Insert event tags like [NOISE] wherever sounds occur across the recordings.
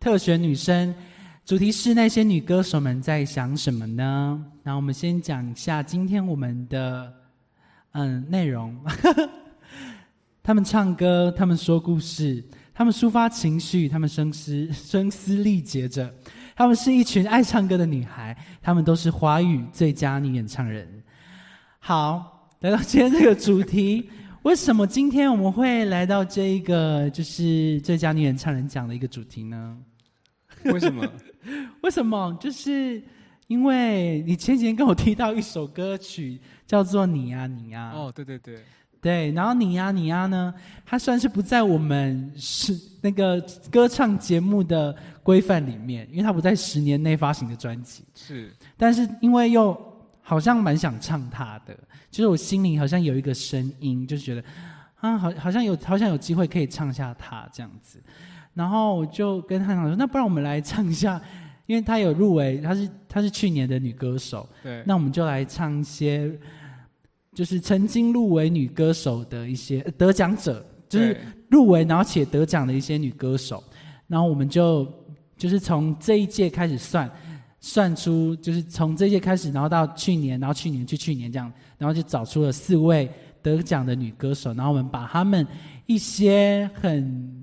特选女生，主题是那些女歌手们在想什么呢？那我们先讲一下今天我们的嗯内容。[LAUGHS] 他们唱歌，他们说故事，他们抒发情绪，他们声嘶声嘶力竭着。她们是一群爱唱歌的女孩，她们都是华语最佳女演唱人。好，来到今天这个主题，为什么今天我们会来到这一个就是最佳女演唱人奖的一个主题呢？[LAUGHS] 为什么？为什么？就是因为你前几天跟我提到一首歌曲，叫做《你呀你呀》。哦，对对对，对，然后你呀你呀呢，它算是不在我们是那个歌唱节目的规范里面，因为它不在十年内发行的专辑。是但是因为又好像蛮想唱它的，就是我心里好像有一个声音，就是觉得啊，好好像有好像有机会可以唱下它这样子。然后我就跟汉长说，那不然我们来唱一下，因为她有入围，她是她是去年的女歌手，对。那我们就来唱一些，就是曾经入围女歌手的一些呃得奖者，就是入围然后且得奖的一些女歌手，然后我们就就是从这一届开始算，算出就是从这一届开始，然后到去年，然后去年去去年这样，然后就找出了四位得奖的女歌手，然后我们把她们一些很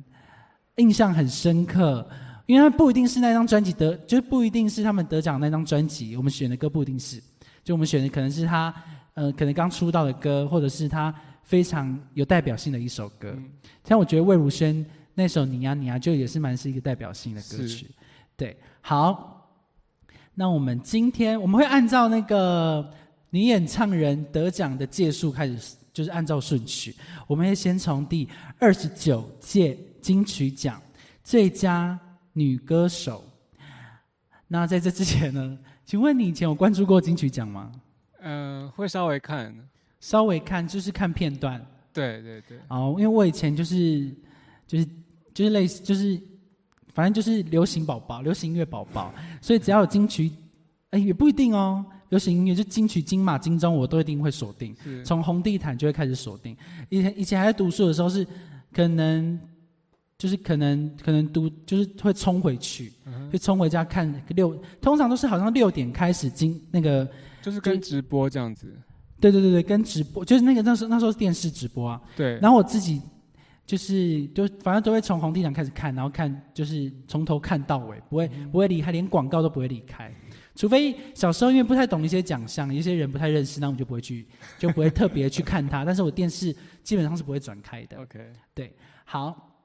印象很深刻。因为她不一定是那张专辑得，就是不一定是他们得奖那张专辑，我们选的歌不一定是，就我们选的可能是他，呃，可能刚出道的歌，或者是他非常有代表性的一首歌。嗯像我觉得魏如萱那首《你呀你呀》就也是蛮是一个代表性的歌曲。对，好，那我们今天我们会按照那个女演唱人得奖的届数开始，就是按照顺序，我们会先从第二十九届金曲奖最佳女歌手。那在这之前呢，[LAUGHS] 请问你以前有关注过金曲奖吗？嗯、会稍微看。稍微看就是看片段，对对对，哦，因为我以前就是就是就是类似就是反正就是流行宝宝，流行音乐宝宝，所以只要有金曲，哎也不一定哦，流行音乐就金曲、金马、金钟我都一定会锁定，是从红地毯就会开始锁定。以前以前还在读书的时候是可能就是可能可能读就是会冲回去，嗯会冲回家看六，通常都是好像六点开始经那个。就是跟直播这样子。对对对对，跟直播就是那个那时候那时候是电视直播啊，对，然后我自己就是就反正都会从红地毯开始看，然后看就是从头看到尾，不会不会离开，连广告都不会离开。除非小时候因为不太懂一些奖项，一些人不太认识，那我们就不会去，就不会特别去看它。但是我电视基本上是不会转开的。OK，对好，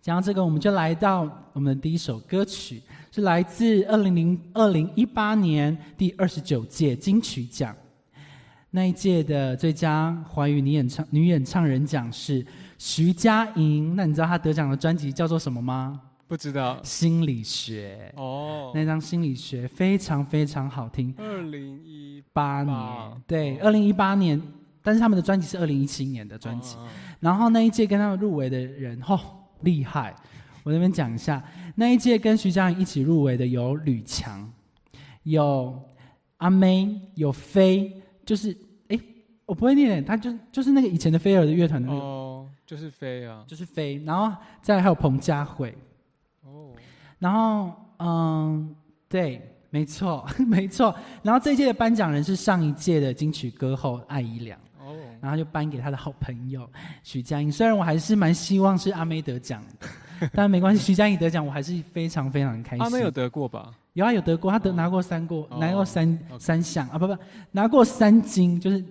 讲到这个，我们就来到我们的第一首歌曲，是来自二零零二零一八年第二十九届金曲奖那一届的最佳华语女演唱女演唱人奖是徐佳莹。那你知道她得奖的专辑叫做什么吗？不知道。心理学。哦，那张心理学非常非常好听，二零一八八年对，二零一八年，但是他们的专辑是二零一七年的专辑。哦然后那一届跟他们入围的人，吼、厉害！我这边讲一下，那一届跟徐佳莹一起入围的有吕强，有阿妹，有飞，就是哎，我不会念，他就就是那个以前的飞儿的乐团的那个，哦，就是飞啊。就是飞，然后再来还有彭佳慧，哦，然后嗯，对，没错，[LAUGHS] 没错。然后这一届的颁奖人是上一届的金曲歌后艾怡良，哦，然后就颁给他的好朋友徐佳莹。虽然我还是蛮希望是阿妹得奖的，[LAUGHS] 但没关系，徐佳莹得奖我还是非常非常开心。阿妹有得过吧？有啊，有得过，他得哦拿过三过，哦拿过三、三项啊，不不，拿过三金，就是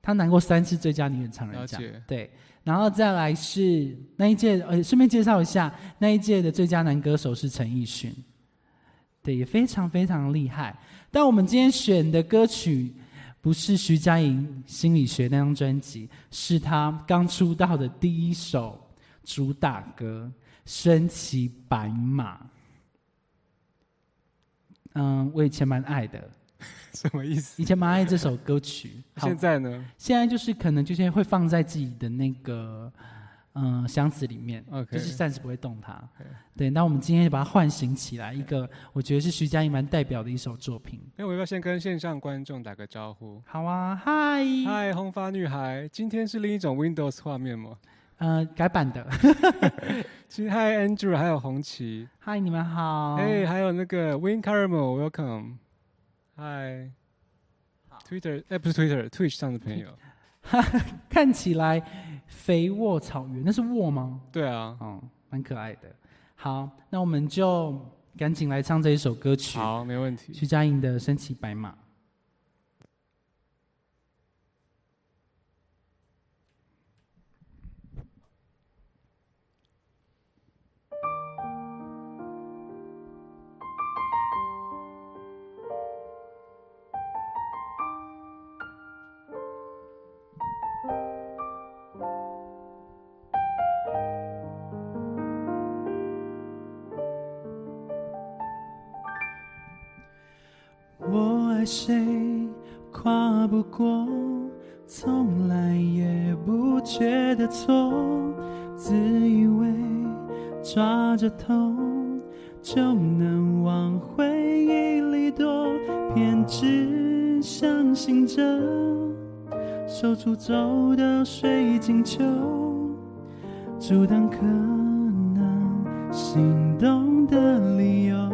他拿过三次最佳女演唱人奖。对，然后再来是那一届，呃，顺便介绍一下，那一届的最佳男歌手是陈奕迅，对，也非常非常厉害。但我们今天选的歌曲不是徐佳莹心理学那张专辑，是她刚出道的第一首主打歌《身骑白马》。嗯，我以前蛮爱的，[LAUGHS] 什么意思？以前蛮爱这首歌曲。好现在呢现在就是可能就是会放在自己的那个嗯、箱子里面 OK 就是暂时不会动它。对，那我们今天就把它唤醒起来，一个我觉得是徐佳莹蛮代表的一首作品。哎，我要不要先跟线上观众打个招呼？好啊，嗨，嗨，红发女孩，今天是另一种 Windows 画面吗？呃，改版的 [LAUGHS] [LAUGHS] 其实嗨，Andrew，还有红旗，嗨，你们好。哎，还有那个 Win Caramel，Welcome，嗨，Twitter，哎，不是 Twitter，Twitch 上的朋友，[LAUGHS] 看起来肥沃草原，那是沃吗？对啊，哦，蛮可爱的。好，那我们就赶紧来唱这一首歌曲，好，没问题。徐佳莹的《身骑白马》。谁跨不过，从来也不觉得错，自以为抓着痛就能往回忆里躲，偏只相信着手出走的水晶球，阻挡可能心动的理由。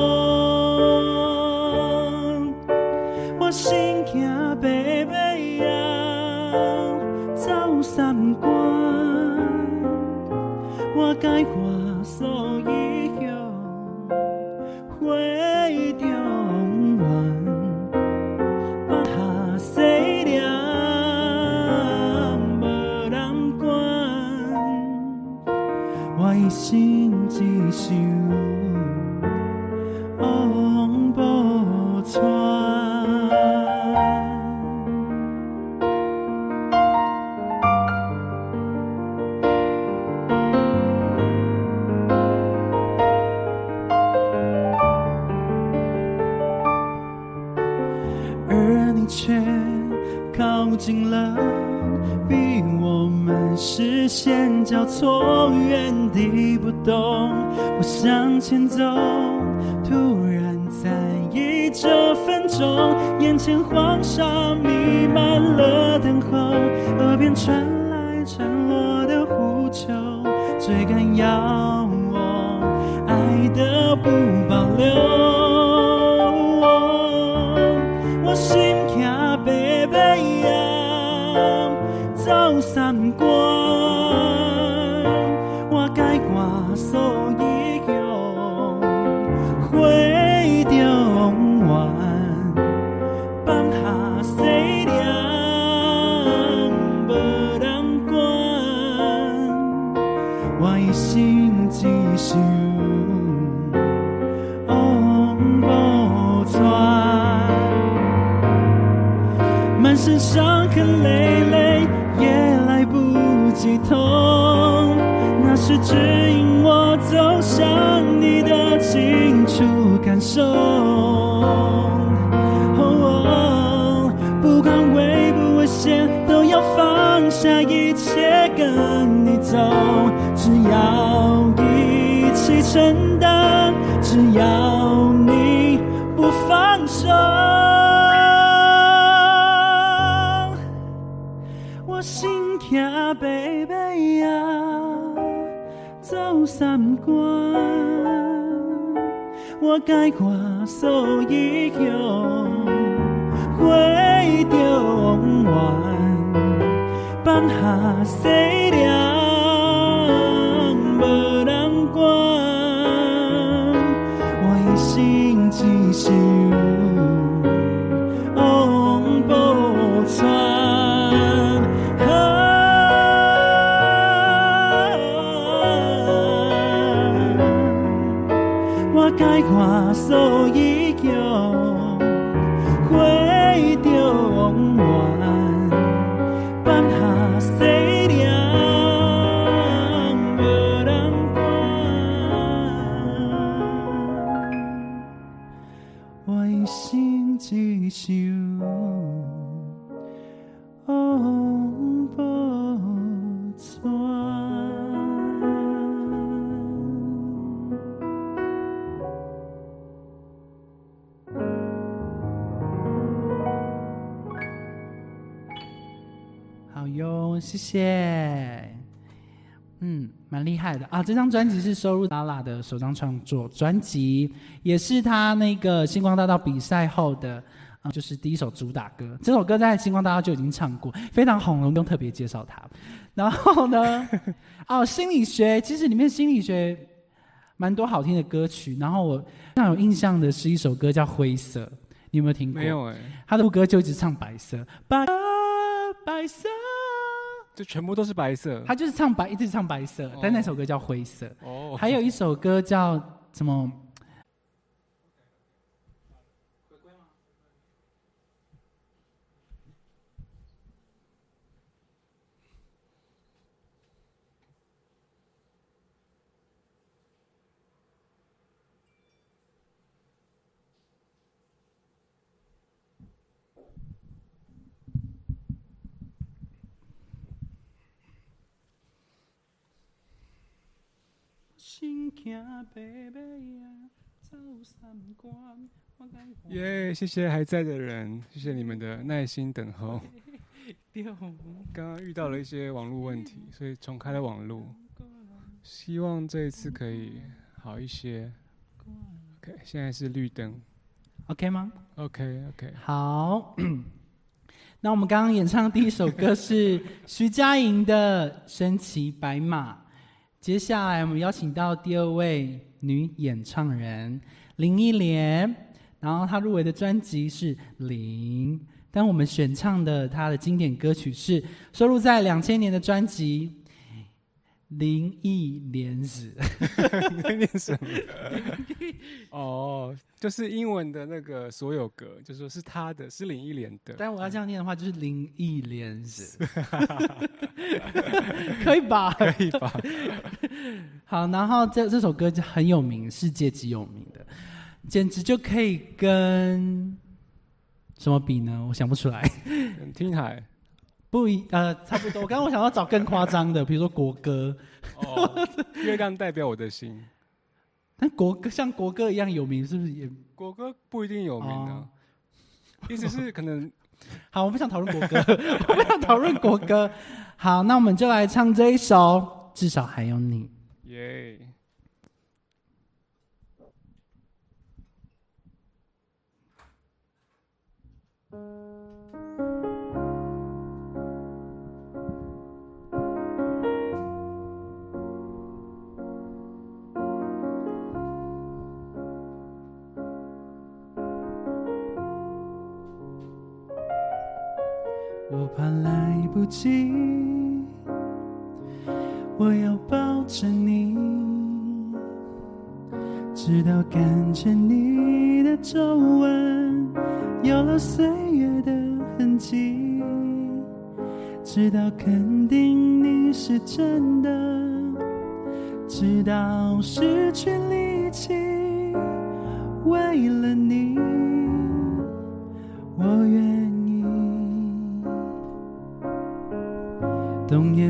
我心惊白白啊，走三关，我该话线交错，原地不动。我向前走，突然在意这分钟，眼前黄沙弥漫了等候，耳边传来孱弱的呼求，追赶要我爱的不保留。是指引我走向你的清楚。感受。哦。不管危不危险，都要放下一切跟你走。只要一起承担，只要我改换素衣哟回中原放下西凉谢谢。嗯，蛮厉害的啊！这张专辑是收录拉拉的首张创作专辑，也是他那个星光大道比赛后的，啊、就是第一首主打歌。这首歌在星光大道就已经唱过，非常红了，不用特别介绍它。然后呢，[LAUGHS] 哦，心理学其实里面心理学蛮多好听的歌曲。然后我非常有印象的是一首歌叫《灰色》，你有没有听过？没有哎、他的副歌就一直唱白色，白白色，就全部都是白色。他就是唱白，一直唱白色，但那首歌叫灰色。哦，还有一首歌叫什么？耶谢谢还在的人，谢谢你们的耐心等候。[LAUGHS] 丢刚刚遇到了一些网络问题，所以重开了网络，希望这一次可以好一些。OK，现在是绿灯。，OK 吗？OK OK，好，那我们刚刚演唱的第一首歌是徐佳莹的《身骑白马》，接下来我们邀请到第二位女演唱人林忆莲，然后她入围的专辑是《零》，但我们选唱的她的经典歌曲是收录在两千年的专辑《林忆莲子》。你在念什么？哦，就是英文的那个所有格，就是说是他的，是林忆莲的。但我要这样念的话，就是林忆莲子，[LAUGHS] 可以吧？可以吧？[LAUGHS] 好，然后这这首歌就很有名，世界级有名的，简直就可以跟什么比呢？我想不出来。嗯听海。不一呃，差不多。刚刚我想要找更夸张的，比如说国歌，哦，月亮代表我的心。但国歌像国歌一样有名，是不是也？国歌不一定有名的、哦意思是可能 [LAUGHS] 好，我不想讨论国歌，[LAUGHS] 我不想讨论国歌。好，那我们就来唱这一首《至少还有你》。耶。怕来不及，我要抱着你，直到感觉你的皱纹有了岁月的痕迹，直到肯定你是真的，直到失去力气，为了你，我愿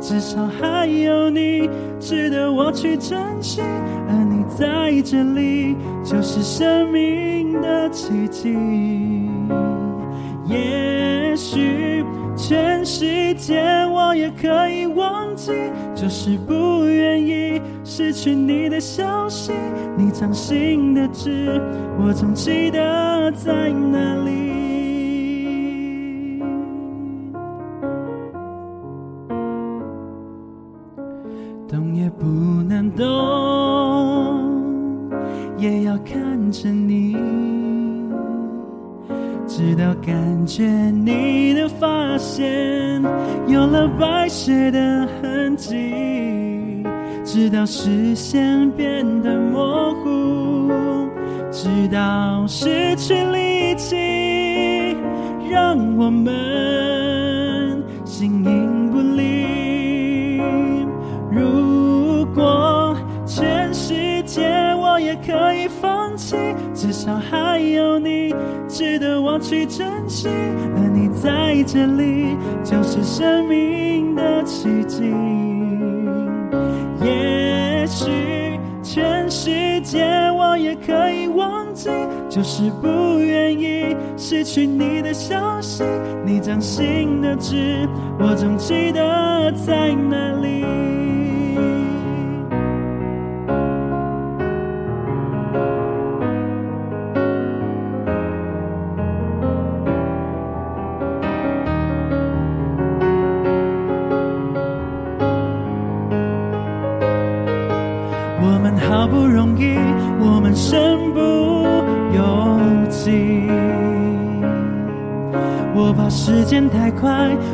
至少还有你值得我去珍惜，而你在这里就是生命的奇迹。也许全世界我也可以忘记，就是不愿意失去你的消息。你掌心的痣，我总记得在哪里。白雪的痕迹，直到视线变得模糊，直到失去力气，让我们形影不离。如果全世界我也可以放弃，至少还有你值得我去珍惜，在这里就是生命的奇迹。也许全世界我也可以忘记，就是不愿意失去你的消息。你掌心的痣，我总记得在哪里。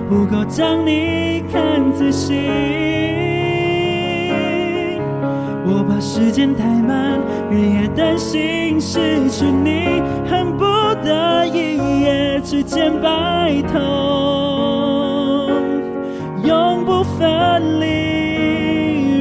不够将你看仔细。我怕时间太慢，日夜担心失去你，恨不得一夜之间白头，永不分离。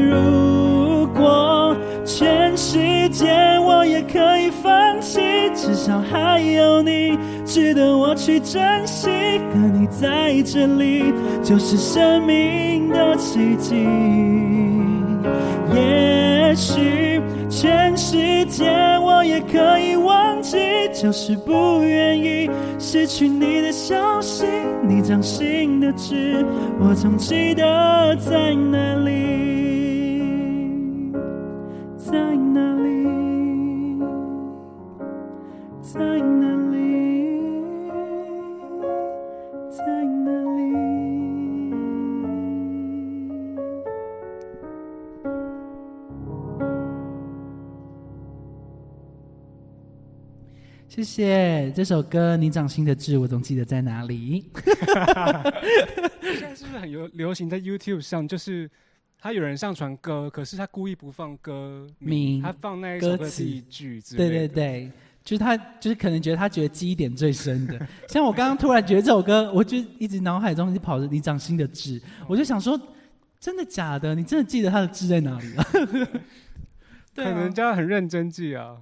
如果全世界我也可以放弃，至少还有你值得我去珍惜。和你在这里，就是生命的奇迹。也许全世界我也可以忘记，就是不愿意失去你的消息。你掌心的痣，我总记得在哪里，在哪里，在哪，谢谢这首歌《你掌心的痣》，我总记得在哪里。[LAUGHS] 现在是不是很流流行在 YouTube 上？就是他有人上传歌，可是他故意不放歌名他放那一首歌歌词第一句之对类的。对对，就是他，就是可能觉得他觉得记忆点最深的。[LAUGHS] 像我刚刚突然觉得这首歌，我就一直脑海中一直跑着你掌心的痣，我就想说，真的假的？你真的记得他的痣在哪里 [LAUGHS] 啊？对可能人啊，家很认真记啊。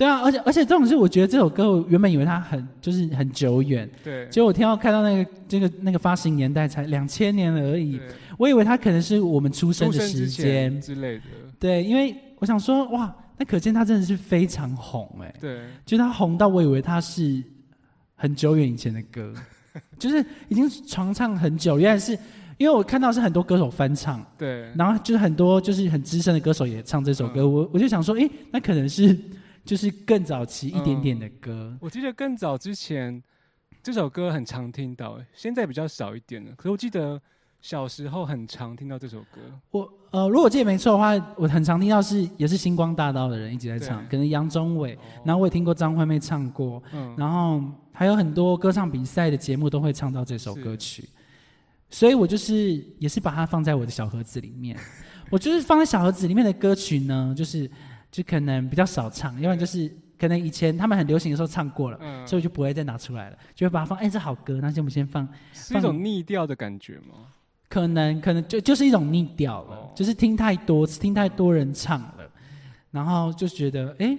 对啊，而且而且这种是，我觉得这首歌我原本以为它很就是很久远，对，结果我听到看到那个这个那个发行年代才两千年而已，我以为它可能是我们出生的时间，之类的。对，因为我想说哇，那可见它真的是非常红哎、对，就是它红到我以为它是很久远以前的歌，[LAUGHS] 就是已经传唱很久，原来是因为我看到是很多歌手翻唱，对，然后就是很多就是很资深的歌手也唱这首歌，嗯。我我就想说，哎，那可能是就是更早期一点点的歌，我记得更早之前这首歌很常听到，欸现在比较少一点了。可是我记得小时候很常听到这首歌。我呃，如果记得没错的话，我很常听到是也是星光大道的人一直在唱，可能杨宗纬，然后我也听过张惠妹唱过，嗯，然后还有很多歌唱比赛的节目都会唱到这首歌曲，所以我就是也是把它放在我的小盒子里面。我就是放在小盒子里面的歌曲呢，就是就可能比较少唱，要不然就是可能以前他们很流行的时候唱过了，嗯所以我就不会再拿出来了，就会把它放。哎，这好歌，那先我们先放。是一种逆调的感觉吗？可能可能就就是一种逆调了，哦就是听太多听太多人唱了，然后就觉得哎，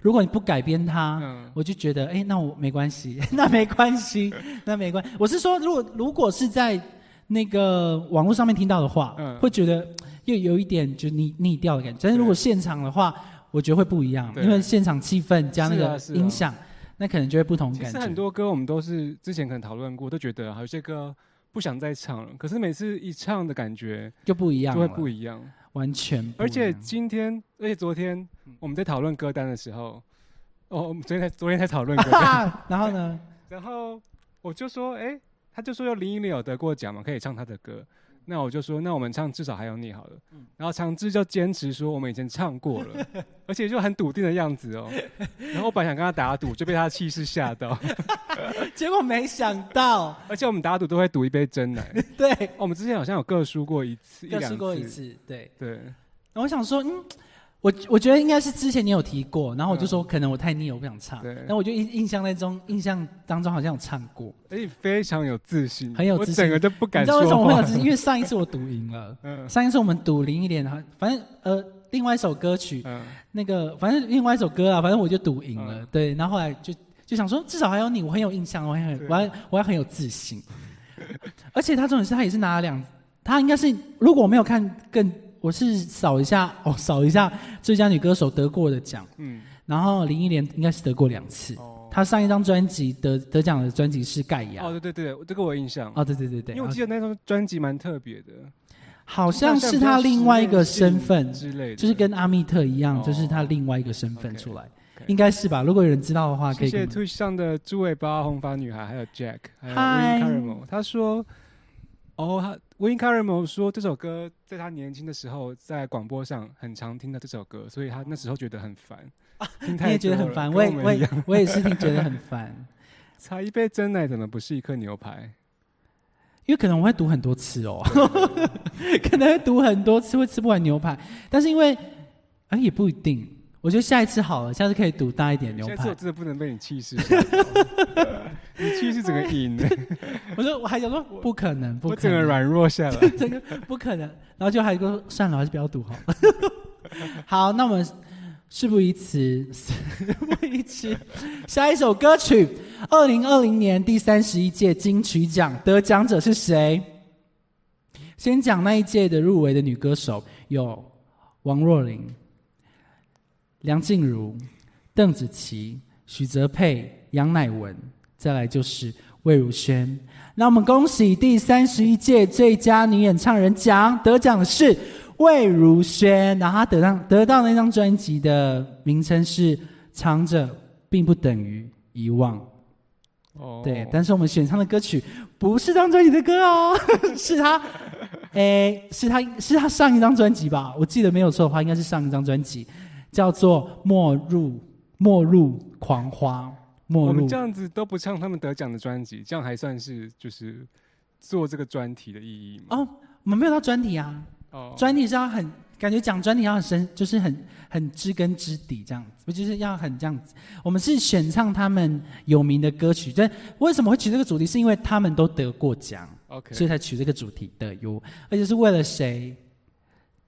如果你不改编它，嗯，我就觉得，哎、那我没关系，[LAUGHS] 那没关系，[LAUGHS] 那没关。我是说，如果如果是在那个网络上面听到的话，嗯会觉得又有一点就腻腻掉的感觉。但是如果现场的话，我觉得会不一样，因为现场气氛加那个音响，那可能就会不同其实感觉。很多歌我们都是之前可能讨论过，都觉得有些歌不想再唱了，可是每次一唱的感觉就不一样了，就会不一样。完全不一样。而且今天，而且昨天我们在讨论歌单的时候，哦，我们昨天才昨天才讨论歌单，[LAUGHS] 然后呢？[LAUGHS] 然后我就说，哎、他就说有林忆莲有得过奖嘛，可以唱他的歌。那我就说，那我们唱至少还有你好了。嗯然后长志就坚持说我们以前唱过了，[LAUGHS] 而且就很笃定的样子哦。然后我本来想跟他打赌，就被他的气势吓到。[LAUGHS] 结果没想到，[LAUGHS] 而且我们打赌都会赌一杯真奶。对，哦我们之前好像有各输过一次，一各输过一。次，对。对，然后我想说，嗯，我我觉得应该是之前你有提过，然后我就说可能我太腻了，我不想唱。嗯对然后我就印印象在中，印象当中好像有唱过。而且非常有自信，很有自信我整个就不敢你知道为什么会有自。信？因为上一次我赌赢了，[LAUGHS] 嗯上一次我们赌零一点，反正呃另外一首歌曲，嗯，那个反正另外一首歌啊，反正我就赌赢了。嗯对，然后后来就就想说，至少还有你，我很有印象，我还很我还我还很有自信。而且他重点是他也是拿了两，他应该是如果我没有看更，我是扫一下 [LAUGHS] 哦，扫一下最佳女歌手得过的奖，嗯，然后林忆莲应该是得过两次。哦，她上一张专辑得得奖的专辑是《盖亚》哦，对对对，这个我有印象，哦，对对对对，因为我记得那张专辑蛮特别的，好像是她另外一个身份，之类的，就是跟阿密特一样，哦。就是她另外一个身份出来。应该是吧？如果有人知道的话，可以谢谢。Twitch 上的猪尾巴红发女孩，还有 Jack，还有 Win Caramel，他说，哦，他 Win Caramel 说这首歌在他年轻的时候在广播上很常听到这首歌，所以他那时候觉得很烦，听太你也觉得很烦，我也我也我也是听觉得很烦，[LAUGHS] 茶一杯真奶怎么不是一颗牛排？因为可能我会读很多次哦，[LAUGHS] 可能会读很多次会吃不完牛排，但是因为啊也不一定，我觉得下一次好了，下次可以赌大一点牛排现在我。真的不能被你气死，你气势整个赢了，[LAUGHS] 我说我还想说不可能，不可能，整个软弱下来。[LAUGHS] 整个不可能，然后就还说算了，还是不要赌好了。[LAUGHS] 好，那我们事不宜迟，事不宜迟，下一首歌曲，二零二零年第三十一届金曲奖得奖者是谁？先讲那一届的入围的女歌手有王若琳、梁静茹、邓紫棋、许哲佩、杨乃文，再来就是魏如萱。那我们恭喜第三十一届最佳女演唱人奖得奖的是魏如萱，然后她得到得到那张专辑的名称是《藏着并不等于遗忘》。哦对，但是我们选唱的歌曲不是这张专辑的歌哦，[LAUGHS] 是他，诶，是他是他上一张专辑吧？我记得没有错的话，应该是上一张专辑，叫做《末入末入狂花》。末入我们这样子都不唱他们得奖的专辑，这样还算是就是做这个专题的意义吗？哦，我们没有到专题啊，哦，专题是要很感觉讲专题要很深，就是很很知根知底这样子，不就是要很这样子。我们是选唱他们有名的歌曲，但为什么会取这个主题？是因为他们都得过奖。OK，所以才取这个主题的哟，而且是为了谁？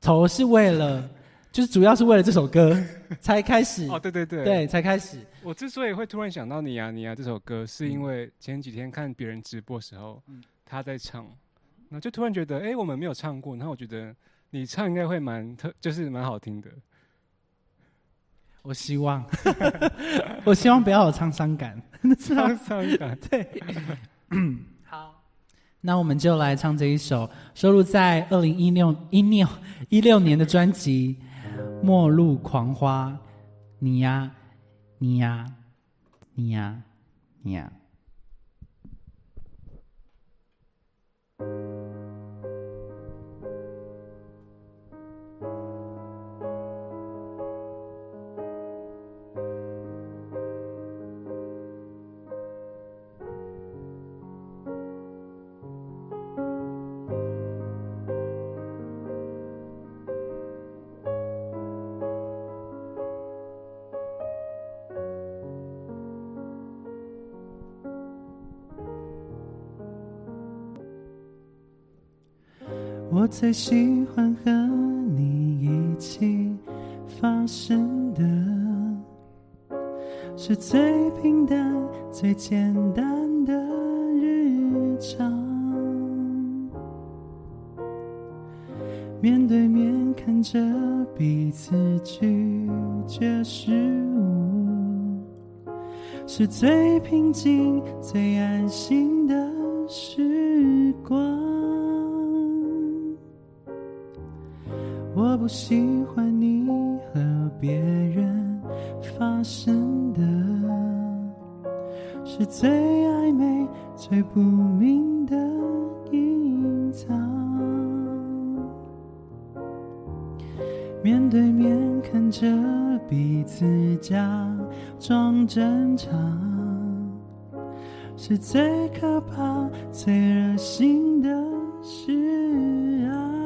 头是为了，[LAUGHS] 就是主要是为了这首歌 [LAUGHS] 才开始，哦，对对对，对，才开始。我之所以会突然想到你啊你啊这首歌，是因为前几天看别人直播时候，嗯。他在唱，然后就突然觉得，哎、我们没有唱过，然后我觉得你唱应该会蛮特，就是蛮好听的。我希望，[LAUGHS] 我希望不要有沧桑感。沧桑感，[LAUGHS] 好，那我们就来唱这一首，收录在二零一六一六一六年的专辑《末路狂花》，你呀，你呀，你呀，你呀。最喜欢和你一起发生的是最平淡最简单的日常面对面看着彼此咀嚼食物是最平静最安心的时光。我不喜欢你和别人发生的是最暧昧最不明的隐藏。面对面看着彼此假装正常是最可怕最恶心的事啊。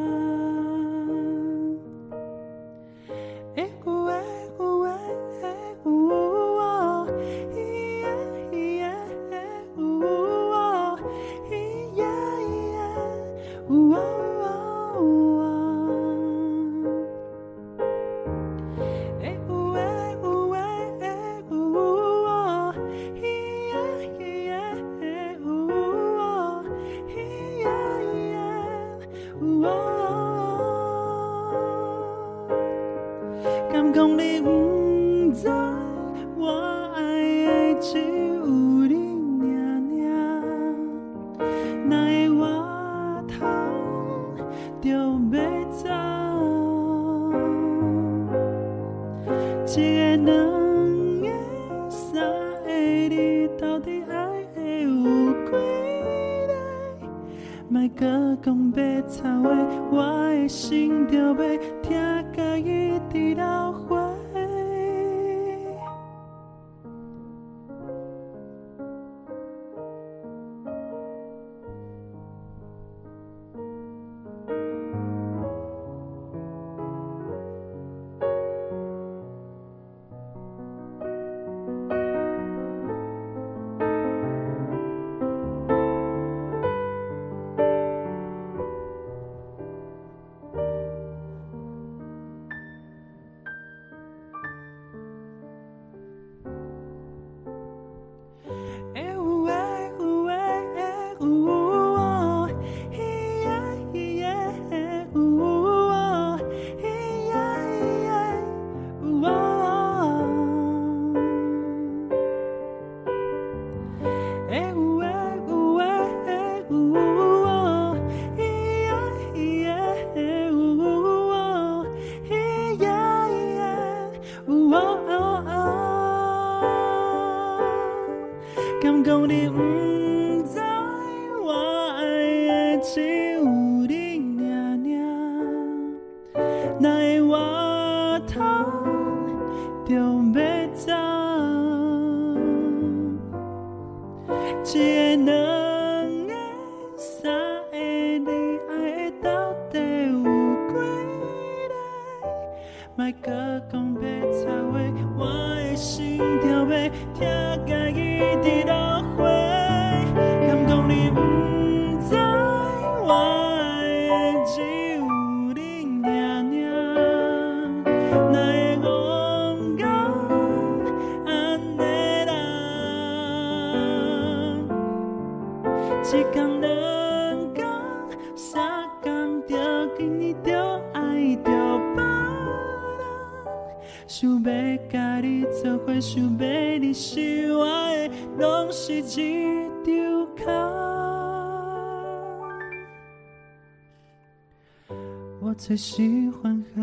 我最喜欢和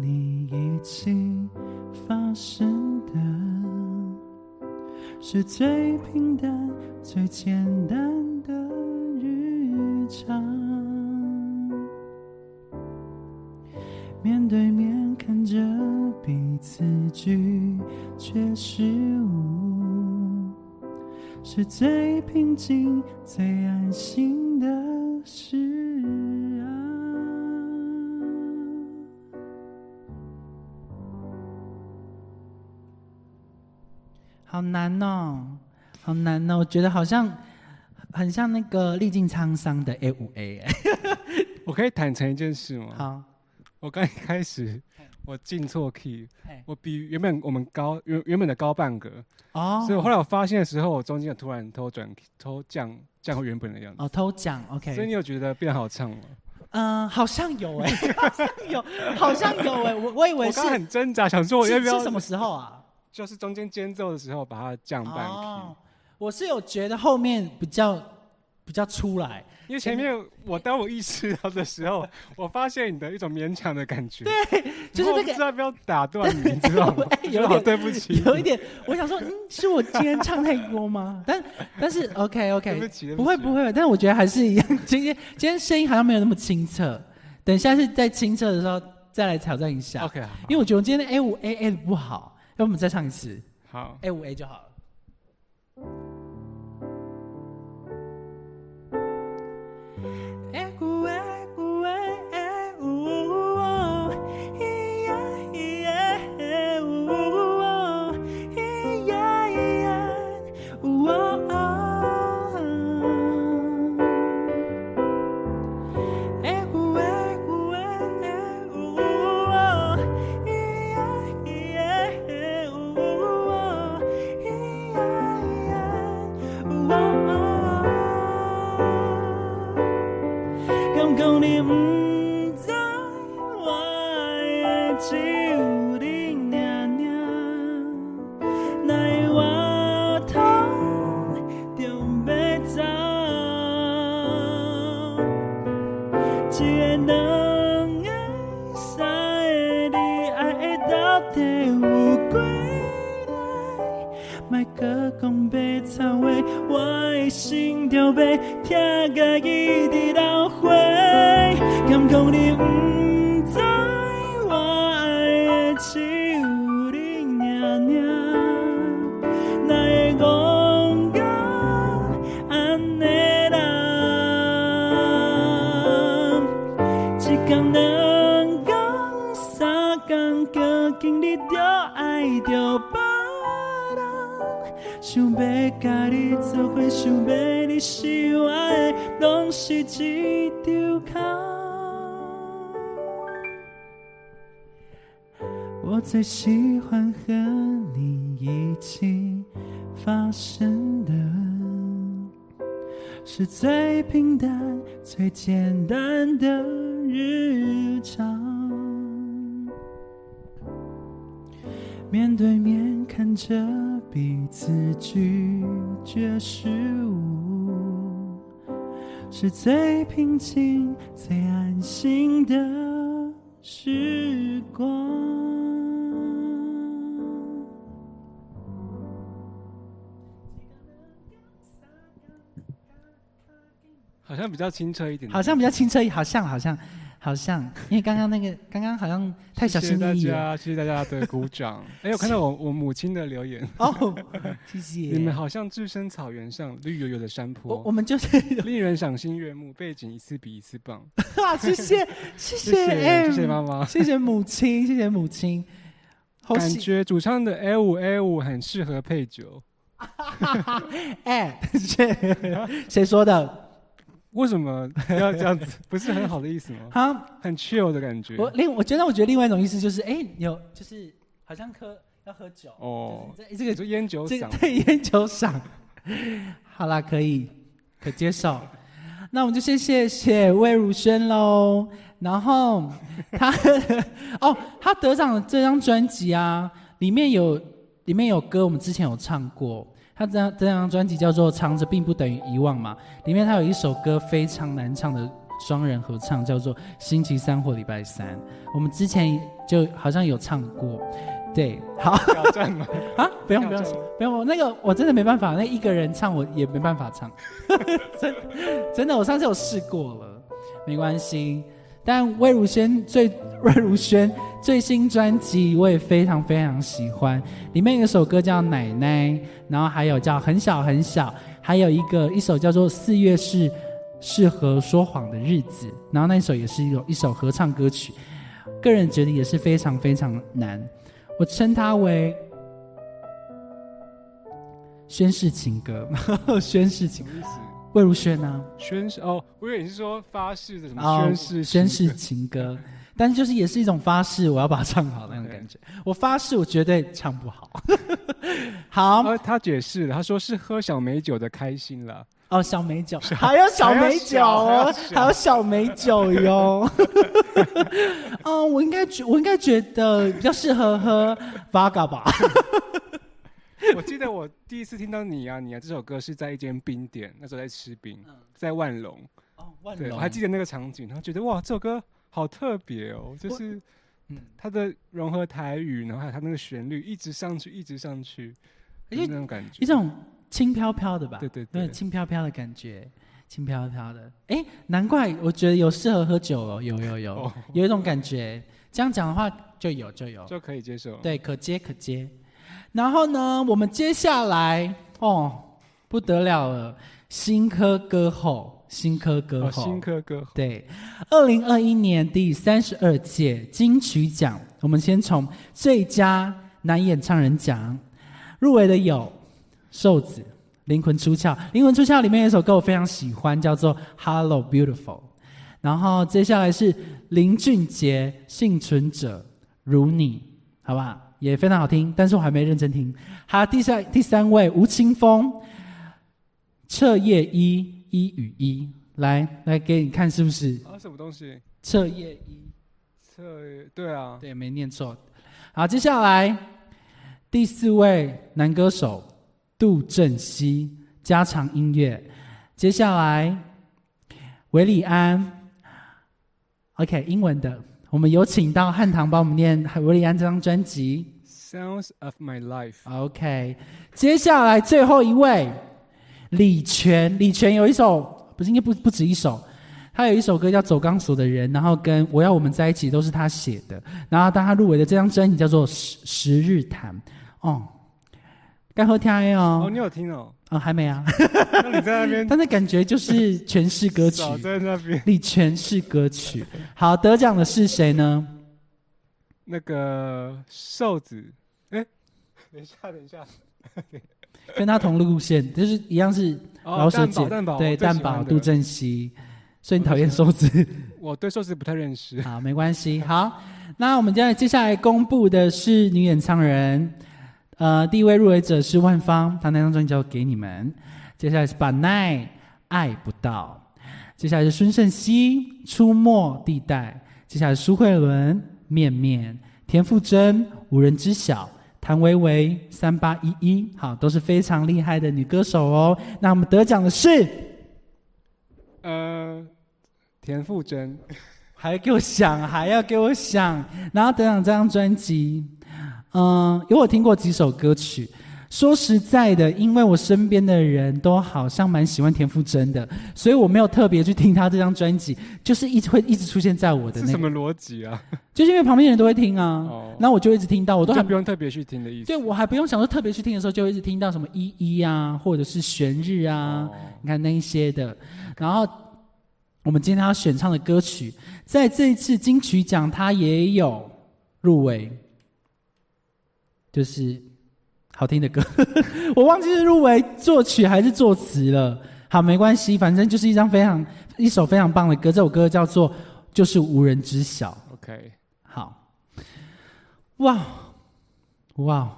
你一起发生的是最平淡最简单的日常。面对面看着彼此拒绝食物是最平静最安心。好难哦，好难哦，我觉得好像很像那个历尽沧桑的 A 五 A。[LAUGHS] 我可以坦诚一件事吗？好，我刚一开始我进错 key，我比原本我们高原原本的高半格哦，所以我后来我发现的时候，我中间突然偷转偷降降回原本的样子哦，偷降 OK，所以你有觉得变好唱吗？嗯、好像有哎、[LAUGHS] 好像有，好像有哎、我我以为是很挣扎，想说我要不要是什么时候啊？就是中间间奏的时候把它降半 key，、哦，我是有觉得后面比较比较出来，因为前面我当我意识到的时候，我发现你的一种勉强的感觉，对，就是那个不知道要不要打断你，你知道吗？[LAUGHS] 哎有点对不起，有一点，我想说，嗯，是我今天唱太多吗？但但是 OK OK，不会不会，但是我觉得还是一样。今天今天声音好像没有那么清澈，等下次在清澈的时候再来挑战一下。OK，因为我觉得我今天的 A 五 A A 的不好，要不我们再唱一次好，A 五 A 就好了。最喜欢和你一起发生的，是最平淡、最简单的日常。面对面看着彼此拒绝失误，是最平静、最安心的时光。好像比较清澈一点，好像比较清澈，好像好像好像，因为刚刚那个刚刚好像太小心翼翼了。谢谢大家，谢谢大家的鼓掌。[LAUGHS] 哎，我看到我我母亲的留言，哦，谢谢。你们好像置身草原上，绿油油的山我我坡，们就是令人赏心悦目，背景一次比一次棒。[LAUGHS] 啊，谢谢 [LAUGHS] 谢谢谢，哎谢谢妈妈。谢谢母亲，谢谢母亲。感喜觉主唱的 A 五 A 五很适合配酒，哎，谁谁说的？为什么 [LAUGHS] 要这样子？不是很好的意思吗？好，很 chill 的感觉。我另我觉得我觉得另外一种意思就是，哎，有就是好像喝要喝酒哦，就是这这个就烟酒这个嗓，对烟酒嗓，[LAUGHS] 好啦，可以可接受。[LAUGHS] 那我们就先谢谢魏如萱喽。然后他哦，他得奖的这张专辑啊，里面有里面有歌，我们之前有唱过。他这张这张专辑叫做《藏着并不等于遗忘》嘛，里面他有一首歌非常难唱的双人合唱，叫做《星期三或礼拜三》。我们之前就好像有唱过，对，好。挑战吗？啊，不用不用不用，我那个我真的没办法，那一个人唱我也没办法唱，[LAUGHS] 真真的，我上次有试过了，没关系。但魏如萱最魏如萱最新专辑我也非常非常喜欢，里面有首歌叫《奶奶》，然后还有叫《很小很小》，还有一个一首叫做《四月是适合说谎的日子》，然后那首也是一首一首合唱歌曲，个人觉得也是非常非常难，我称它为宣誓情歌，[LAUGHS] 宣誓情歌？魏如萱呢，宣誓哦，我以为你是说发誓的什么哦宣誓宣誓誓情歌，[LAUGHS] 但是就是也是一种发誓，我要把它唱好那种感觉。我发誓，我绝对唱不好。[LAUGHS] 好哦，他解释了，他说是喝小美酒的开心了。哦，小美酒，还有小美酒哦，还有小美酒哟。嗯，[LAUGHS] 我应该觉，我应该觉得比较适合喝 Vaga 吧。[LAUGHS] 我记得我第一次听到你啊你啊这首歌是在一间冰店，那时候在吃冰，在万隆。哦，万对，隆我还记得那个场景，然后觉得哇，这首歌好特别哦，就是嗯它的融合台语，然后还有它那个旋律一直上去，一直上去，而且就是那种感觉。一种轻飘飘的吧？对对对，对，轻飘飘的感觉，轻飘飘的。哎，难怪我觉得有适合喝酒哦，有有有，哦有一种感觉。这样讲的话就有就有，就可以接受。对，可接可接。然后呢，我们接下来哦，不得了了，新科歌后，新科歌哦，后，新科歌后对，二零二一年第三十二届金曲奖，我们先从最佳男演唱人奖入围的有瘦子《灵魂出窍》，《灵魂出窍》里面有一首歌我非常喜欢，叫做《Hello Beautiful》。然后接下来是林俊杰《幸存者如你》，好不好？也非常好听，但是我还没认真听。好第三第三位吴青峰，彻夜一一与一，来来给你看是不是啊，什么东西？彻夜一？侧对啊，对，没念错。好，接下来第四位男歌手杜振熙，加长音乐。接下来韦礼安，OK，英文的，我们有请到汉唐帮我们念韦礼安这张专辑。Sounds of My Life。OK，接下来最后一位李泉，李泉有一首不是应该不不止一首，他有一首歌叫《走钢索的人》，然后跟我要我们在一起都是他写的，然后当他入围的这张专辑叫做《十十日谈》哦，该喝天哦，哦，你有听哦？哦还没啊，那你在那边 [LAUGHS] 但是感觉就是诠释歌曲，少在那边。你诠释歌曲。好，得奖的是谁呢？那个瘦子，哎，等一下，等一下，跟他同路线，就是一样是哦饶舌姐，蛋堡，蛋堡，对，蛋堡、杜振熙，所以你讨厌瘦子。我对瘦子不太认识。好，没关系。好，那我们接下来接下来公布的是女演唱人，呃，第一位入围者是万芳，她那张专辑叫《给你们》。接下来是把奈，《爱不到》。接下来是孙盛熙，《出没地带》。接下来是苏慧伦，《面面》。田馥甄，《无人知晓》。谭维维，《三八一一》。好，都是非常厉害的女歌手哦。那我们得奖的是。呃，田馥甄，[LAUGHS] 还要给我想，还要给我想，然后得奖这张专辑，嗯，有我听过几首歌曲。说实在的，因为我身边的人都好像蛮喜欢田馥甄的，所以我没有特别去听他这张专辑，就是一直会一直出现在我的那个，是什么逻辑啊？就是因为旁边人都会听啊，哦，然后我就一直听到，我都还不用特别去听的意思。对我还不用想说特别去听的时候，就会一直听到什么依依啊，或者是玄日啊，哦你看那一些的。然后我们今天要选唱的歌曲，在这一次金曲奖它也有入围，就是好听的歌，[LAUGHS] 我忘记是入围作曲还是作词了。好，没关系，反正就是一张非常一首非常棒的歌。这首歌叫做《就是无人知晓》。OK，好，哇，哇，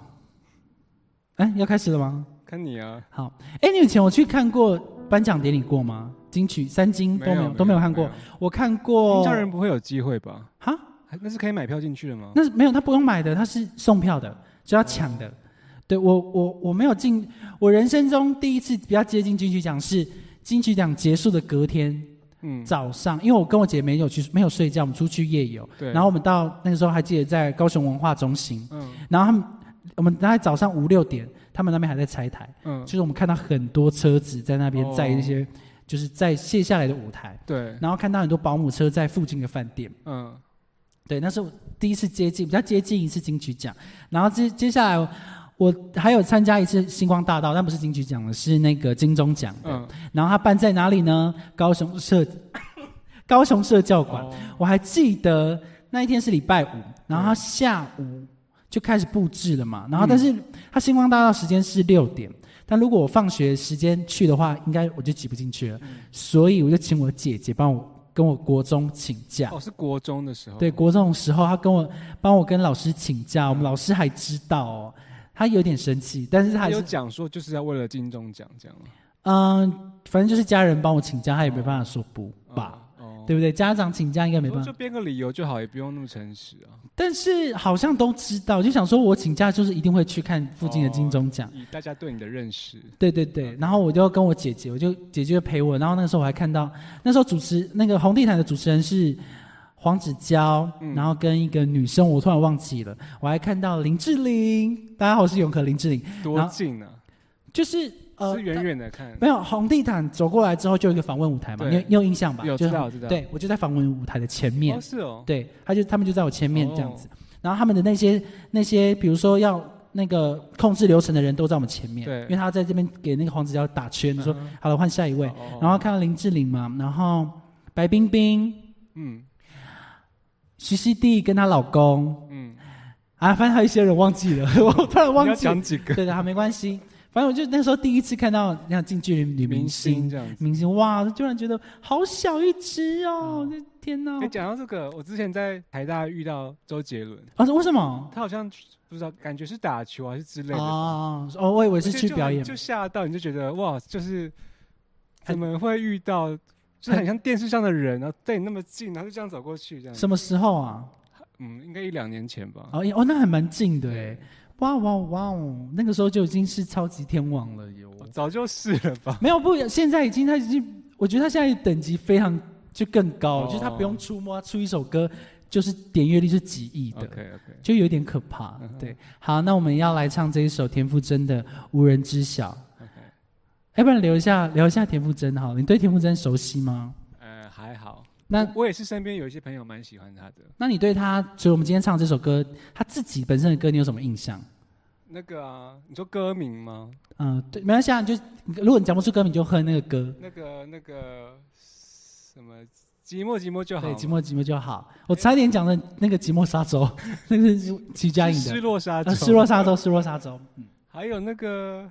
哎，要开始了吗？看你啊，好，哎，你以前有去看过颁奖典礼过吗？金曲三金都没有都没有看过，我看过平。常人不会有机会吧？哈，那是可以买票进去的吗？那是没有，他不用买的，他是送票的，只要抢的。对我我我没有进，我人生中第一次比较接近金曲奖是金曲奖结束的隔天嗯，早上，因为我跟我姐没有去没有睡觉，我们出去夜游，对。然后我们到那个时候还记得在高雄文化中心，嗯。然后他们我们大概早上五六点，他们那边还在拆台，嗯。就，是我们看到很多车子在那边哦。载一些，就是在卸下来的舞台，对，然后看到很多保姆车在附近的饭店。嗯对，那是我第一次接近，比较接近一次金曲奖。然后接接下来，我还有参加一次星光大道，但不是金曲奖的，是那个金钟奖的。嗯，然后它办在哪里呢？高雄社高雄社教馆。哦我还记得那一天是礼拜五，然后他下午就开始布置了嘛。然后但是他星光大道时间是六点，但如果我放学时间去的话，应该我就挤不进去了。嗯所以我就请我姐姐帮我跟我国中请假。哦，是国中的时候。对，国中的时候，他跟我帮我跟老师请假，我们老师还知道哦，他有点生气，但是他他有讲说就是要为了金钟奖这样吗嗯、反正就是家人帮我请假，他也没办法说不吧，？哦，对不对？家长请假应该没办法就，编个理由就好，也不用那么诚实啊。但是好像都知道，就想说我请假就是一定会去看附近的金钟奖。以大家对你的认识，对对对，然后我就跟我姐姐，我就姐姐就陪我，然后那个时候我还看到，那时候主持那个红地毯的主持人是黄子佼，嗯然后跟一个女生，我突然忘记了，我还看到林志玲，大家好，我是永和林志玲，多近啊！就是呃是远远的看，没有红地毯走过来之后就有一个访问舞台嘛，对。你有你有印象吧？就是有知道知道。对，我就在访问舞台的前面，哦是哦，对，他就他们就在我前面这样哦子，然后他们的那些那些，比如说要那个控制流程的人都在我们前面，对。因为他在这边给那个黄子佼打圈，说、嗯。好了换下一位，哦然后看到林志玲嘛，然后白冰冰、嗯。徐熙娣跟她老公。嗯，啊，反正还有一些人忘记了，[LAUGHS] 我突然你要忘记了，讲几个？对的，好没关系，反正我就那时候第一次看到那样近距离女明明星星。这样子？明星哇，突然觉得好小一只哦！天哪！你，讲到这个，我之前在台大遇到周杰伦，啊，为什么？他好像不知道，感觉是打球还是之类的吧，哦哦，我以为是去表演。就吓到，你就觉得哇，就是怎么会遇到，就是很像电视上的人，然后对你那么近，然后就这样走过去，这样。什么时候啊？嗯，应该一两年前吧。哦哦，那还蛮近的哎对。哇哇哇哦！那个时候就已经是超级天王了哟。早就是了吧？没有不，现在已经他已经，我觉得他现在等级非常就更高，哦就是他不用出摸，他出一首歌就是点阅率是几亿的就有点可怕嗯。对，好，那我们要来唱这一首田馥甄的《无人知晓》。要不然聊一下聊一下田馥甄好了，你对田馥甄熟悉吗？那我我也是身边有一些朋友蛮喜欢他的。那你对他，所以我们今天唱这首歌，他自己本身的歌，你有什么印象？那个啊，你说歌名吗？嗯，对，没关系啊，你就如果你讲不出歌名，就哼那个歌。那个那个什么寂寞寂寞就好对，寂寞寂寞就好。我差点讲的那个寂寞沙洲，[LAUGHS] 那个是徐佳莹的失。落沙洲，呃，失落沙洲，失落沙洲。嗯，还有那个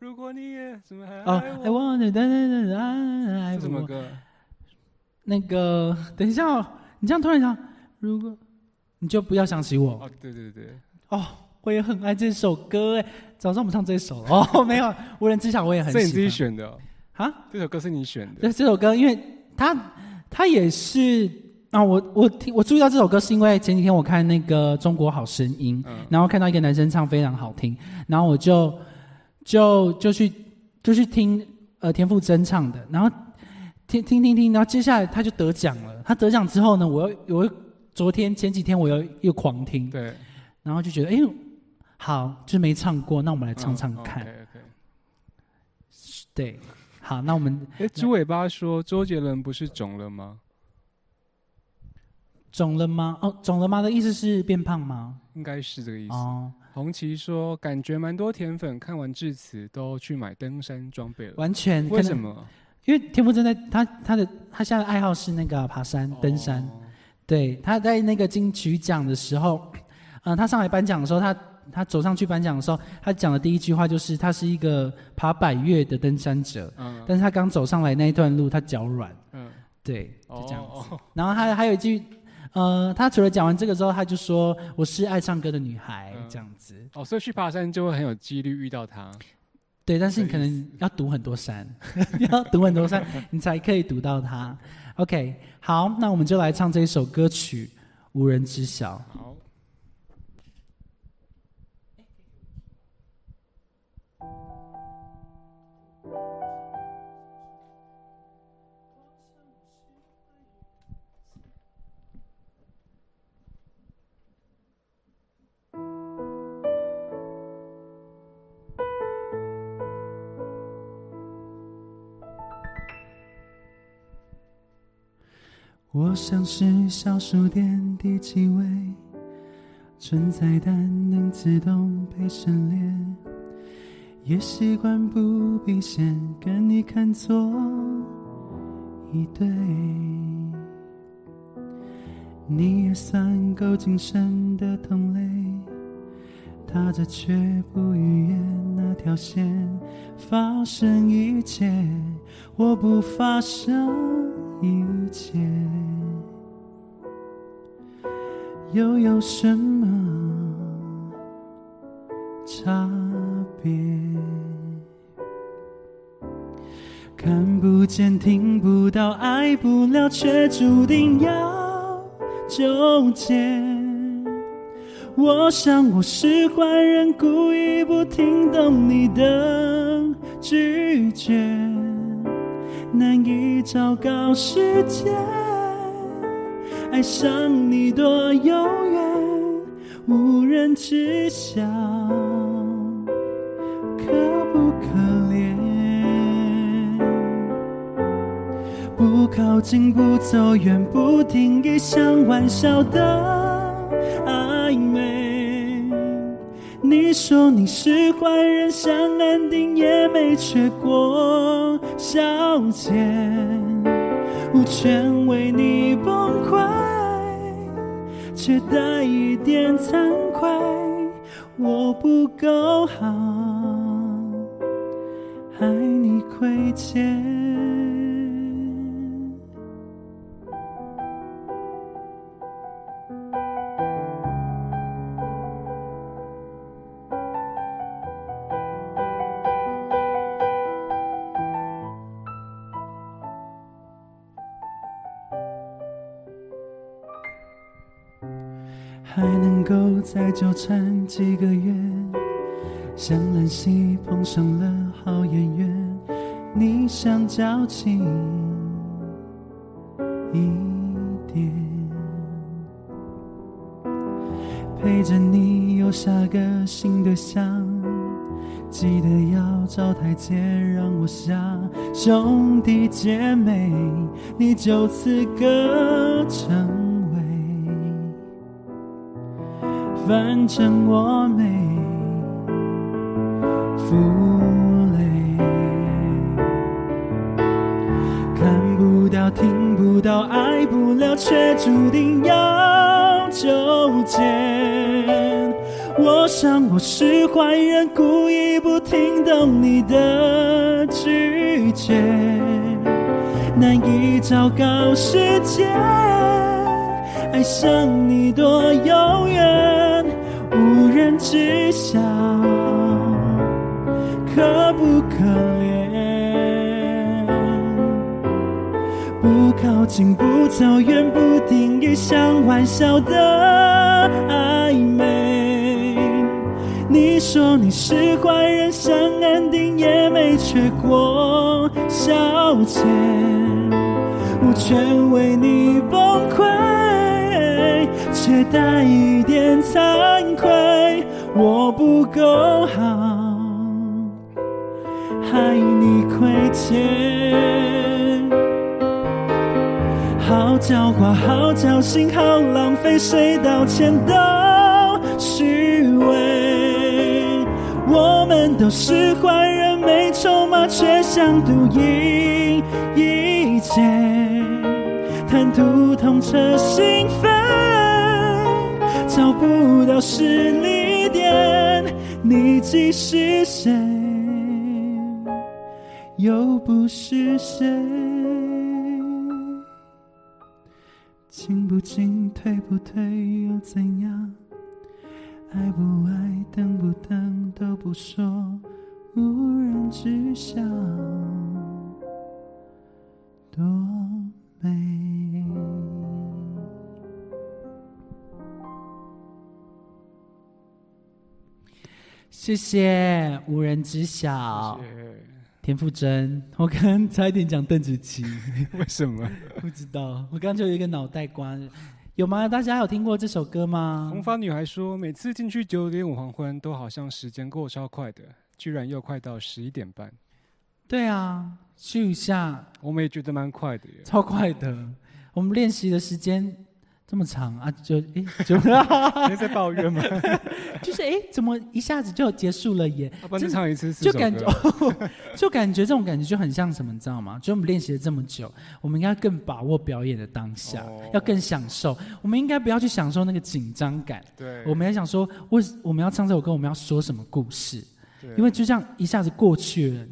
如果你也这么爱哦，I 我噔爱我。这什么歌？那个，等一下哦，你这样突然讲，如果你就不要想起我哦，对对对，哦，我也很爱这首歌哎。早上我们唱这首了哦，没有无人知晓，我也很喜欢。是你自己选的哦，啊？这首歌是你选的对，这首歌，因为它它也是啊，我我听我注意到这首歌，是因为前几天我看那个《中国好声音》，嗯然后看到一个男生唱非常好听，然后我就就就去就去听呃田馥甄唱的，然后听听听听，然后接下来他就得奖了。他得奖之后呢，我又我又昨天前几天我又又狂听，对，然后就觉得哎呦好，就是没唱过，那我们来唱唱看。对，好，那我们哎，猪尾巴说周杰伦不是肿了吗？肿了吗？哦，肿了吗的意思是变胖吗？应该是这个意思。哦，红旗说，感觉蛮多甜粉看完致辞都去买登山装备了，完全？为什么？因为田馥甄在他他的他现在的爱好是那个爬山、登山。哦对，他在那个金曲奖的时候，嗯、[CLEARS THROAT] 他上来颁奖的时候，他他走上去颁奖的时候，他讲的第一句话就是他是一个爬百越的登山者，嗯但是他刚走上来那一段路，他脚软，嗯，对，就这样子。哦然后还还有一句，呃，他除了讲完这个之后，他就说我是爱唱歌的女孩，嗯这样子。哦，所以去爬山就会很有几率遇到他。对，但是你可能要读很多山，[LAUGHS] 要读很多山，[LAUGHS] 你才可以读到他。OK，好，那我们就来唱这一首歌曲《无人知晓》。好，我像是小数点第几位，存在但能自动被省略，也习惯不必先跟你看作一对。你也算够谨慎的同类，踏着却不逾越那条线，发生一切，我不发生一切，又有什么差别？看不见，听不到，爱不了，却注定要。纠结，我想我是坏人，故意不听懂你的拒绝，难以昭告世界，爱上你多遥远，无人知晓，可不可怜？不靠近，不走远，不停一像玩笑的暧昧。你说你是坏人，想安定也没缺过消遣，无权为你崩溃，却带一点惭愧。我不够好，害你亏欠。再纠缠几个月，像兰溪碰上了好演员，你想矫情一点，陪着你有下个新对象，记得要找台阶让我下，兄弟姐妹，你就此各成。反正我没负累，看不到、听不到、爱不了，却注定要纠结。我想我是坏人，故意不听懂你的拒绝，难以昭告世界，爱上你多遥远。人知晓，可不可怜？不靠近，不走远，不定义，像玩笑的暧昧。你说你是坏人，想安定也没缺过消遣，无权为你崩溃。却带一点惭愧，我不够好，害你亏欠。好狡猾，好侥幸，好浪费，谁道歉都虚伪。我们都是坏人，没筹码，却想赌赢一切，贪图痛彻心扉。找不到实力点，你既是谁，又不是谁？进不进，退不退，又怎样？爱不爱，等不等，都不说，无人知晓，多美。谢谢，无人知晓。田馥甄，我刚刚差一点讲邓紫棋，[LAUGHS] 为什么？不知道，我刚刚就有一个脑袋瓜，有吗？大家有听过这首歌吗？红发女孩说，每次进去九点五黄昏，都好像时间过超快的，居然又快到十一点半。对啊，去一下，我们也觉得蛮快的，超快的。我们练习的时间这么长啊，就哎 [LAUGHS] 就你在抱怨吗？[LAUGHS] 就是哎，怎么一下子就结束了耶？再唱一次就感觉歌。就感觉这种感觉就很像什么，你知道吗？就我们练习了这么久，我们应该更把握表演的当下，哦要更享受。我们应该不要去享受那个紧张感，对，我们要想说，为我们要唱这首歌，我们要说什么故事？对因为就这样一下子过去了，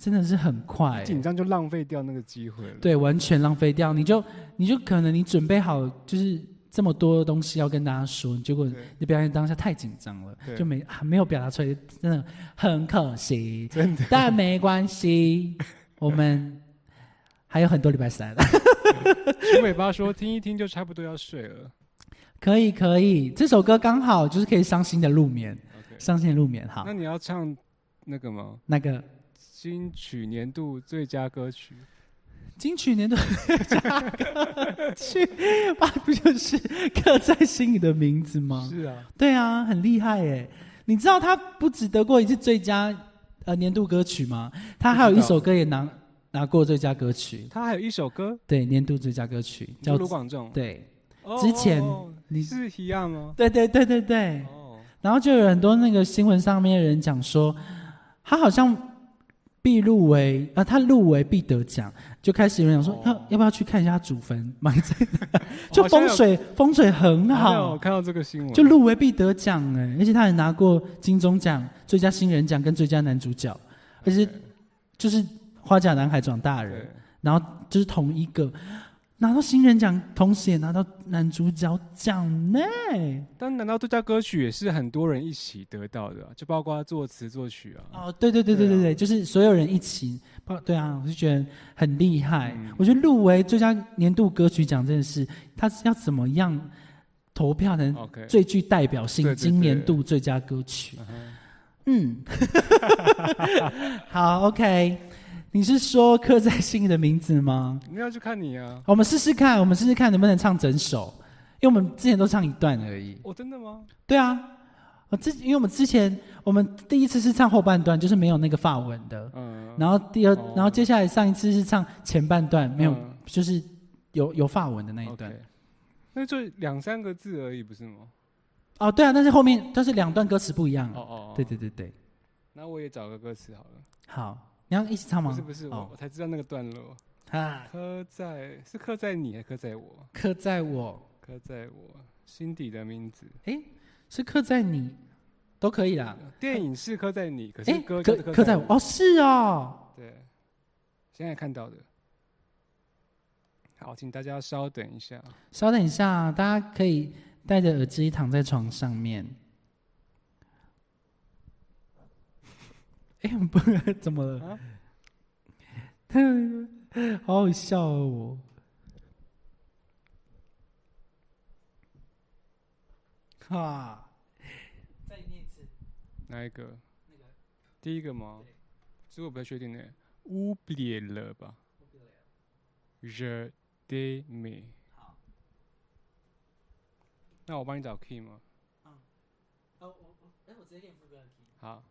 真的是很快、紧张就浪费掉那个机会了。对，完全浪费掉。你就你就可能你准备好就是这么多东西要跟大家说，结果你表演当下太紧张了，就没还没有表达出来，真的很可惜。真的。但没关系，[LAUGHS] 我们还有很多礼拜三，鼠尾巴说听一听就差不多要睡了。可以可以。这首歌刚好就是可以伤心的入眠伤心的入眠。好那，你要唱那个吗？那个金曲年度最佳歌曲。金曲年度最佳歌曲，那不就是刻在心里的名字吗？是啊，对啊，很厉害耶！你知道他不只得过一次最佳呃年度歌曲吗？他还有一首歌也拿拿过最佳歌曲，他还有一首歌对，年度最佳歌曲叫叫卢广仲。对哦之前哦你是一样吗？对对对对对，哦，然后就有很多那个新闻上面的人讲说，他好像必入围，啊，他入围必得奖，就开始有人讲说，哦。要要不要去看一下祖坟？埋在哪？[LAUGHS] 就风水风水很好，看到这个新闻，就入围必得奖哎，而且他还拿过金钟奖、最佳新人奖跟最佳男主角，而且就是花甲男孩长大人，然后就是同一个拿到新人奖，同时也拿到男主角奖呢。但难道最佳歌曲也是很多人一起得到的啊、就包括作词作曲啊？哦，对对对对对啊对对，就是所有人一起，包对啊，我就觉得很厉害。嗯我觉得入围最佳年度歌曲奖真的是，他是要怎么样投票才能最具代表性？对对今年度最佳歌曲，嗯，[LAUGHS] 好，OK，你是说刻在心里的名字吗？那要去看你啊！我们试试看，我们试试看能不能唱整首，因为我们之前都唱一段而已。哦，真的吗？对啊，我之因为我们之前我们第一次是唱后半段，就是没有那个发文的，嗯，然后第二，哦然后接下来上一次是唱前半段，没有，嗯就是有有发文的那一段。那就两三个字而已，不是吗？哦，对啊，但是后面但是两段歌词不一样。哦哦，对对对对，那我也找个歌词好了。好，你要一起唱吗？不是不是，我哦我才知道那个段落。啊，刻在是刻在你，还刻在我？刻在我，刻在我心底的名字。诶，是刻在你，都可以啦。电影是刻在你，可是，歌刻就是刻在我，哦，是哦，对，现在看到的。好，请大家稍等一下。稍等一下，大家可以戴着耳机躺在床上面。哎，不，[LAUGHS] 怎么了？啊 [LAUGHS] 好好笑哦！我哈，再念一次。哪一个？第一个吗？这个我不太确定呢。乌别了吧？Je t'aime。那我帮你找 key 吗？哦，我我哎，我直接念副歌的 key。好，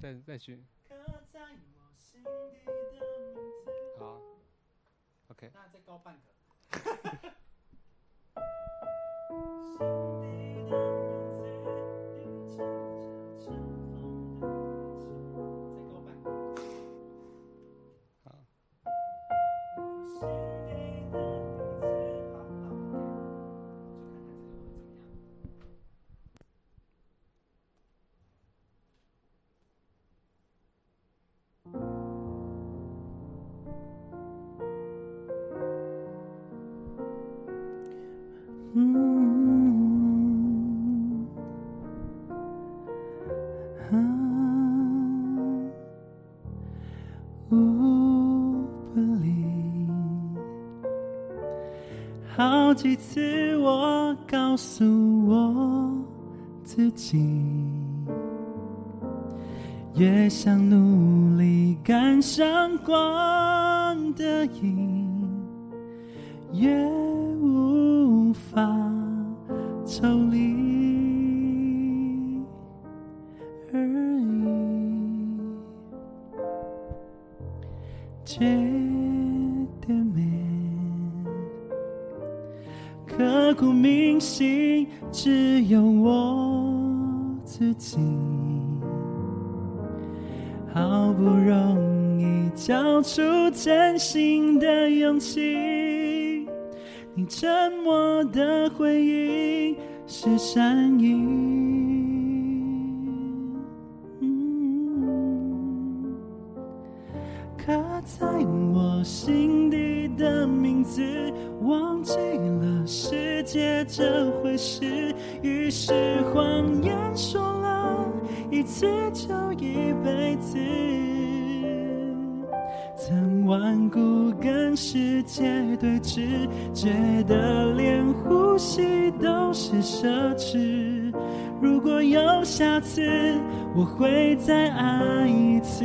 再再去。好，OK。那再高半个。[LAUGHS] [LAUGHS] [LAUGHS] 几次我告诉我自己，越想努力赶上光的影，刻骨铭心，只有我自己。好不容易交出真心的勇气，你沉默的回应是善意。刻在我心底的字，忘记了世界这回事，于是谎言说了一次就一辈子。曾顽固跟世界对峙，觉得连呼吸都是奢侈。如果有下次，我会再爱一次。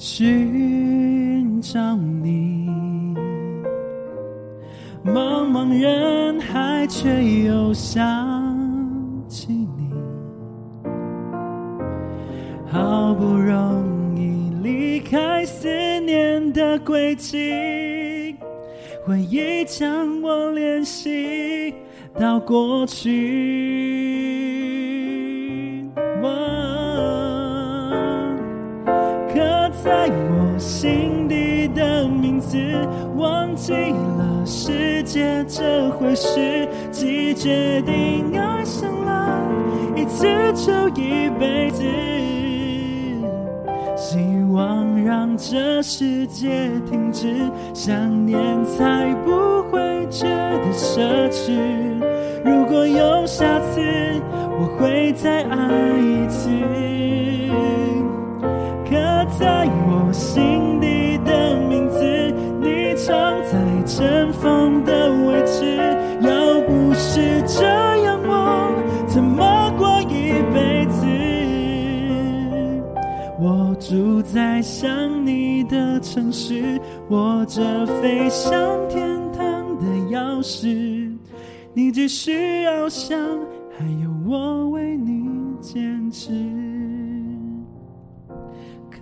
寻找你，茫茫人海，却又想起你。好不容易离开思念的轨迹，回忆将我联系到过去。记了世界这回事，既决定爱上了，一次就一辈子。希望让这世界停止，想念才不会觉得奢侈。如果有下次，我会再爱一次。刻在我心底，藏在尘封的位置。要不是这样，我怎么过一辈子？我住在想你的城市，握着飞向天堂的钥匙。你只需要想，还有我为你坚持。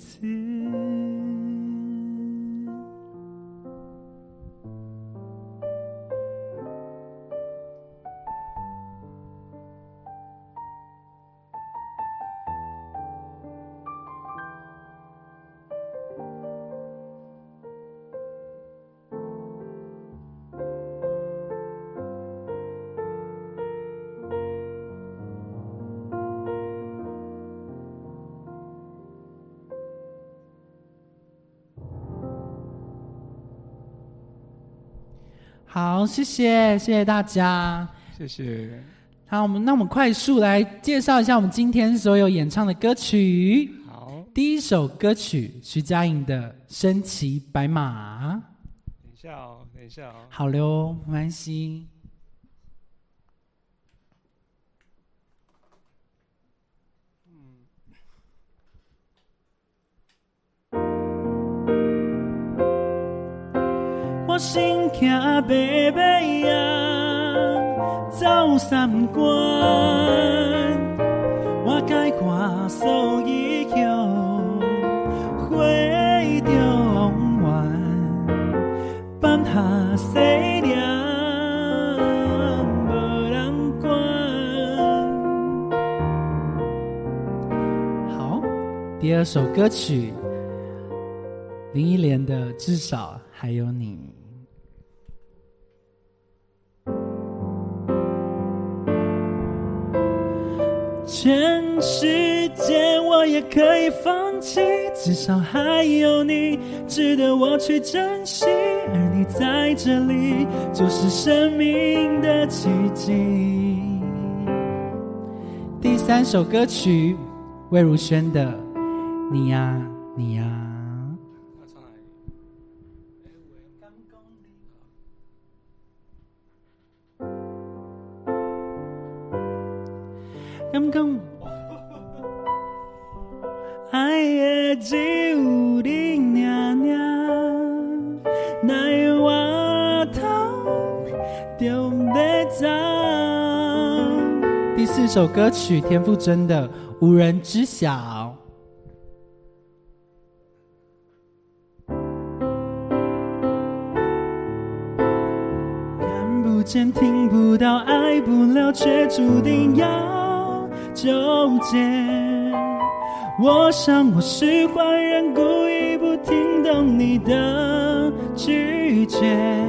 一好，谢谢，谢谢大家。谢谢。好，我们那我们快速来介绍一下我们今天所有演唱的歌曲。好，第一首歌曲徐佳莹的《身骑白马》。等一下哦，等一下哦。好了哦，没关系。我心惊白白呀，走三关，我解看所以后，回着往远，放下西凉，无人管。好，第二首歌曲，林忆莲的《至少还有你》。全世界我也可以放弃，至少还有你值得我去珍惜，而你在这里就是生命的奇迹。第三首歌曲，魏如萱的《你呀你呀》。爱的只有你娘娘，哪有我头就要走？第四首歌曲，田馥甄的《无人知晓》。看不见，听不到，爱不了，却注定要纠结。我想我是坏人，故意不听懂你的拒绝。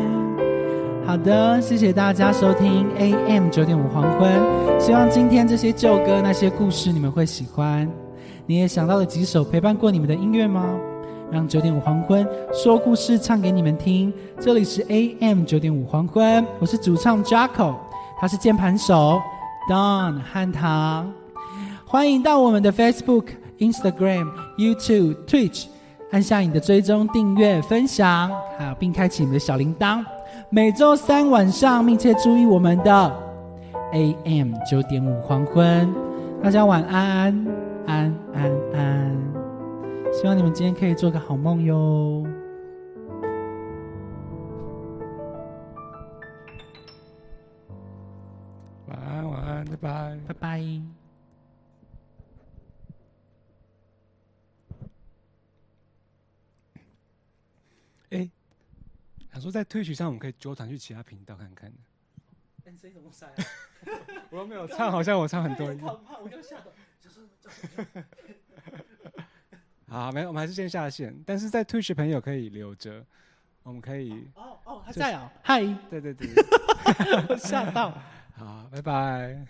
好的，谢谢大家收听 AM 九点五黄昏。希望今天这些旧歌、那些故事你们会喜欢。你也想到了几首陪伴过你们的音乐吗？让九点五黄昏说故事唱给你们听。这里是 AM 九点五黄昏，我是主唱 Jaco，他是键盘手 Don 汉唐。欢迎到我们的 Facebook、Instagram、YouTube、Twitch，按下你的追踪、订阅、分享，还有并开启你们的小铃铛。每周三晚上密切注意我们的 AM 九点五黄昏。大家晚安，安安安。希望你们今天可以做个好梦哟。晚安，晚安，拜拜。拜拜。哎，想说在推曲上，我们可以纠团去其他频道看看。你声音怎么塞？[LAUGHS] 我又没有唱，好像我唱很多。我刚吓到，就是 [LAUGHS] 好，没有，我们还是先下线。但是在 Twitch 朋友可以留着，我们可以。哦哦，还在啊！嗨，对对对，[LAUGHS] 吓到。好，拜拜。